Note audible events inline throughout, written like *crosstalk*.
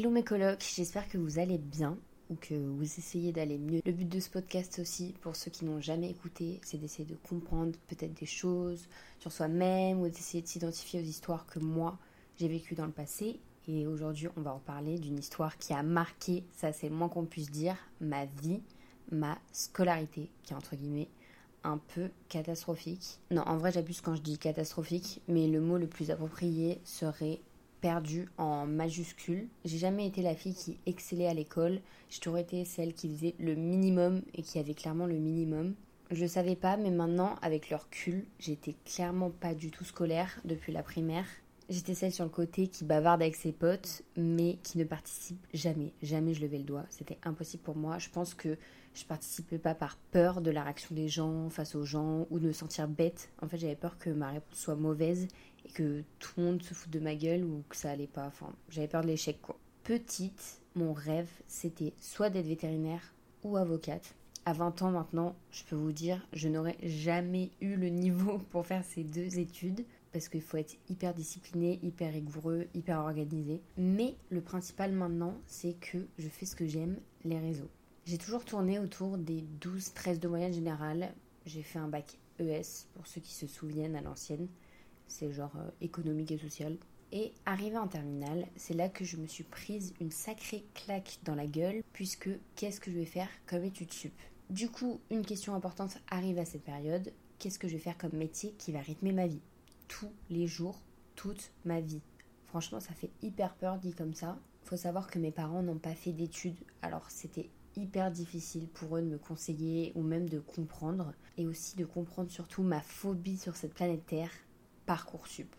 Hello mes colocs, j'espère que vous allez bien ou que vous essayez d'aller mieux. Le but de ce podcast aussi, pour ceux qui n'ont jamais écouté, c'est d'essayer de comprendre peut-être des choses sur soi-même ou d'essayer de s'identifier aux histoires que moi j'ai vécues dans le passé. Et aujourd'hui, on va en parler d'une histoire qui a marqué, ça c'est le moins qu'on puisse dire, ma vie, ma scolarité, qui est entre guillemets un peu catastrophique. Non, en vrai, j'abuse quand je dis catastrophique, mais le mot le plus approprié serait perdu en majuscule. J'ai jamais été la fille qui excellait à l'école. J'ai toujours été celle qui faisait le minimum et qui avait clairement le minimum. Je savais pas, mais maintenant, avec le recul, j'étais clairement pas du tout scolaire depuis la primaire. J'étais celle sur le côté qui bavarde avec ses potes, mais qui ne participe jamais. Jamais je levais le doigt. C'était impossible pour moi. Je pense que je participais pas par peur de la réaction des gens face aux gens ou de me sentir bête. En fait, j'avais peur que ma réponse soit mauvaise et que tout le monde se foute de ma gueule ou que ça allait pas. Enfin, j'avais peur de l'échec quoi. Petite, mon rêve, c'était soit d'être vétérinaire ou avocate. À 20 ans maintenant, je peux vous dire, je n'aurais jamais eu le niveau *laughs* pour faire ces deux études parce qu'il faut être hyper discipliné, hyper rigoureux, hyper organisé. Mais le principal maintenant, c'est que je fais ce que j'aime, les réseaux. J'ai toujours tourné autour des 12-13 de moyenne générale. J'ai fait un bac ES, pour ceux qui se souviennent à l'ancienne. C'est genre euh, économique et social. Et arrivé en terminale, c'est là que je me suis prise une sacrée claque dans la gueule, puisque qu'est-ce que je vais faire comme étude sup? Du coup, une question importante arrive à cette période. Qu'est-ce que je vais faire comme métier qui va rythmer ma vie? Tous les jours, toute ma vie. Franchement, ça fait hyper peur dit comme ça. Faut savoir que mes parents n'ont pas fait d'études, alors c'était hyper difficile pour eux de me conseiller ou même de comprendre et aussi de comprendre surtout ma phobie sur cette planète Terre, Parcoursup.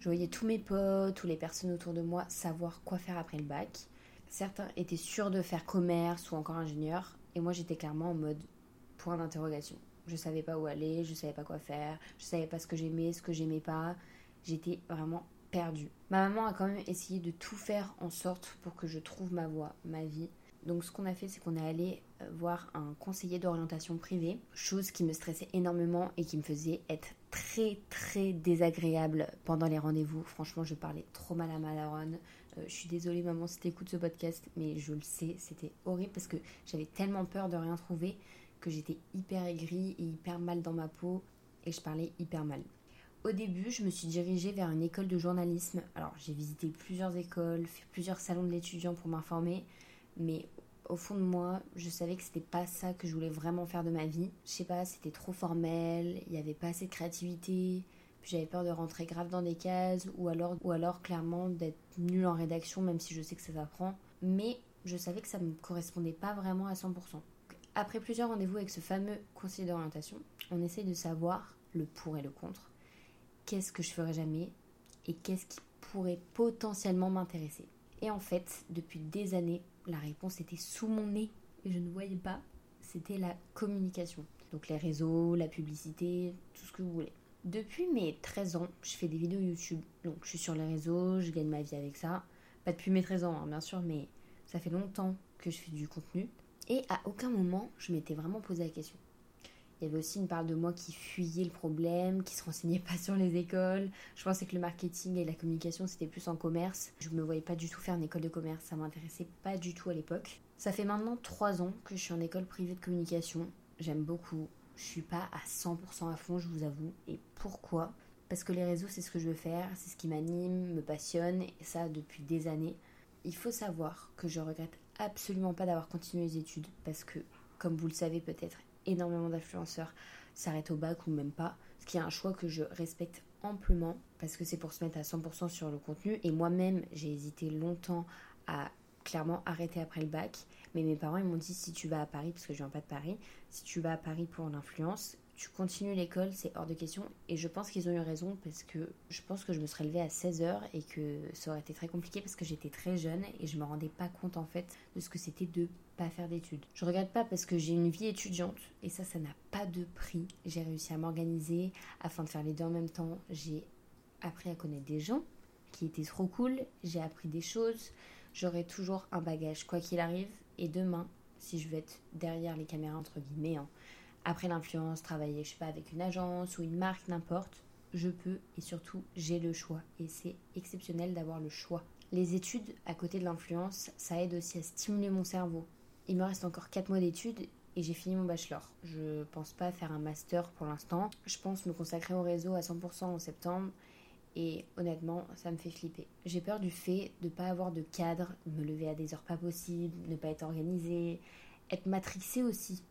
Je voyais tous mes potes, toutes les personnes autour de moi savoir quoi faire après le bac. Certains étaient sûrs de faire commerce ou encore ingénieur et moi j'étais clairement en mode point d'interrogation. Je savais pas où aller, je savais pas quoi faire, je savais pas ce que j'aimais, ce que j'aimais pas. J'étais vraiment perdue. Ma maman a quand même essayé de tout faire en sorte pour que je trouve ma voie, ma vie. Donc ce qu'on a fait, c'est qu'on est allé euh, voir un conseiller d'orientation privée, chose qui me stressait énormément et qui me faisait être très très désagréable pendant les rendez-vous. Franchement, je parlais trop mal à ma. Euh, je suis désolée maman si t'écoutes ce podcast, mais je le sais, c'était horrible parce que j'avais tellement peur de rien trouver que j'étais hyper aigrie et hyper mal dans ma peau et je parlais hyper mal. Au début, je me suis dirigée vers une école de journalisme. Alors, j'ai visité plusieurs écoles, fait plusieurs salons de l'étudiant pour m'informer, mais au fond de moi, je savais que c'était pas ça que je voulais vraiment faire de ma vie. Je sais pas, c'était trop formel, il n'y avait pas assez de créativité, j'avais peur de rentrer grave dans des cases, ou alors, ou alors clairement d'être nulle en rédaction, même si je sais que ça s'apprend. Mais je savais que ça me correspondait pas vraiment à 100%. Après plusieurs rendez-vous avec ce fameux conseiller d'orientation, on essaye de savoir le pour et le contre. Qu'est-ce que je ferais jamais et qu'est-ce qui pourrait potentiellement m'intéresser. Et en fait, depuis des années, la réponse était sous mon nez et je ne voyais pas. C'était la communication. Donc les réseaux, la publicité, tout ce que vous voulez. Depuis mes 13 ans, je fais des vidéos YouTube. Donc je suis sur les réseaux, je gagne ma vie avec ça. Pas depuis mes 13 ans, hein, bien sûr, mais ça fait longtemps que je fais du contenu. Et à aucun moment, je m'étais vraiment posé la question. Il y avait aussi une part de moi qui fuyait le problème, qui se renseignait pas sur les écoles. Je pensais que le marketing et la communication c'était plus en commerce. Je me voyais pas du tout faire une école de commerce, ça m'intéressait pas du tout à l'époque. Ça fait maintenant trois ans que je suis en école privée de communication. J'aime beaucoup. Je suis pas à 100% à fond, je vous avoue. Et pourquoi? Parce que les réseaux c'est ce que je veux faire, c'est ce qui m'anime, me passionne, et ça depuis des années. Il faut savoir que je regrette absolument pas d'avoir continué les études parce que, comme vous le savez peut-être, énormément d'influenceurs s'arrêtent au bac ou même pas, ce qui est un choix que je respecte amplement parce que c'est pour se mettre à 100% sur le contenu et moi-même j'ai hésité longtemps à clairement arrêter après le bac mais mes parents ils m'ont dit si tu vas à Paris parce que je viens pas de Paris si tu vas à Paris pour l'influence tu continues l'école, c'est hors de question. Et je pense qu'ils ont eu raison parce que je pense que je me serais levée à 16h et que ça aurait été très compliqué parce que j'étais très jeune et je me rendais pas compte en fait de ce que c'était de pas faire d'études. Je regrette pas parce que j'ai une vie étudiante et ça, ça n'a pas de prix. J'ai réussi à m'organiser afin de faire les deux en même temps. J'ai appris à connaître des gens qui étaient trop cool. J'ai appris des choses. J'aurai toujours un bagage quoi qu'il arrive. Et demain, si je veux être derrière les caméras entre guillemets, hein, après l'influence, travailler, je sais pas, avec une agence ou une marque, n'importe, je peux et surtout j'ai le choix. Et c'est exceptionnel d'avoir le choix. Les études, à côté de l'influence, ça aide aussi à stimuler mon cerveau. Il me reste encore 4 mois d'études et j'ai fini mon bachelor. Je pense pas faire un master pour l'instant. Je pense me consacrer au réseau à 100% en septembre et honnêtement, ça me fait flipper. J'ai peur du fait de ne pas avoir de cadre, de me lever à des heures pas possibles, ne pas être organisée, être matrixée aussi,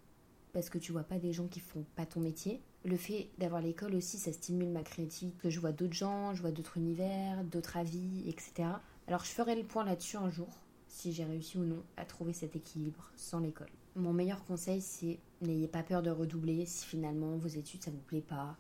parce que tu vois pas des gens qui font pas ton métier. Le fait d'avoir l'école aussi, ça stimule ma créativité, que je vois d'autres gens, je vois d'autres univers, d'autres avis, etc. Alors je ferai le point là-dessus un jour, si j'ai réussi ou non à trouver cet équilibre sans l'école. Mon meilleur conseil, c'est n'ayez pas peur de redoubler si finalement vos études ça vous plaît pas.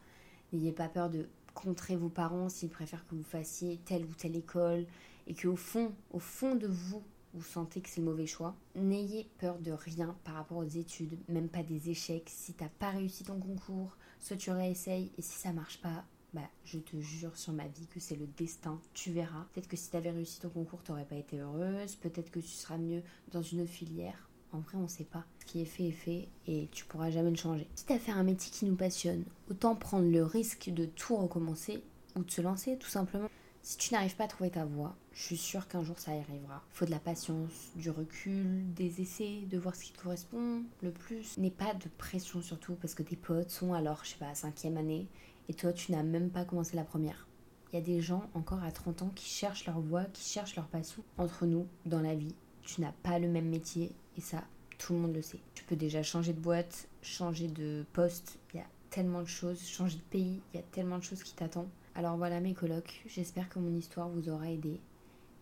N'ayez pas peur de contrer vos parents s'ils préfèrent que vous fassiez telle ou telle école et qu'au fond, au fond de vous, vous sentez que c'est le mauvais choix. N'ayez peur de rien par rapport aux études, même pas des échecs. Si t'as pas réussi ton concours, soit tu réessayes et si ça marche pas, bah je te jure sur ma vie que c'est le destin, tu verras. Peut-être que si t'avais réussi ton concours, t'aurais pas été heureuse, peut-être que tu seras mieux dans une autre filière. En vrai, on sait pas. Ce qui est fait est fait et tu pourras jamais le changer. Si t'as fait un métier qui nous passionne, autant prendre le risque de tout recommencer ou de se lancer tout simplement. Si tu n'arrives pas à trouver ta voie, je suis sûre qu'un jour ça y arrivera. Faut de la patience, du recul, des essais, de voir ce qui te correspond le plus. N'aie pas de pression surtout parce que tes potes sont alors, je sais pas, cinquième année et toi tu n'as même pas commencé la première. Il y a des gens encore à 30 ans qui cherchent leur voie, qui cherchent leur passion. Entre nous, dans la vie, tu n'as pas le même métier et ça, tout le monde le sait. Tu peux déjà changer de boîte, changer de poste, il y a tellement de choses, changer de pays, il y a tellement de choses qui t'attendent. Alors voilà mes colocs, j'espère que mon histoire vous aura aidé,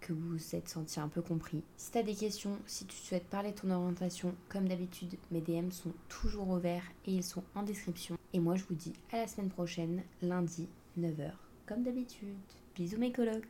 que vous vous êtes senti un peu compris. Si tu as des questions, si tu souhaites parler de ton orientation, comme d'habitude, mes DM sont toujours ouverts et ils sont en description. Et moi je vous dis à la semaine prochaine, lundi, 9h, comme d'habitude. Bisous mes colocs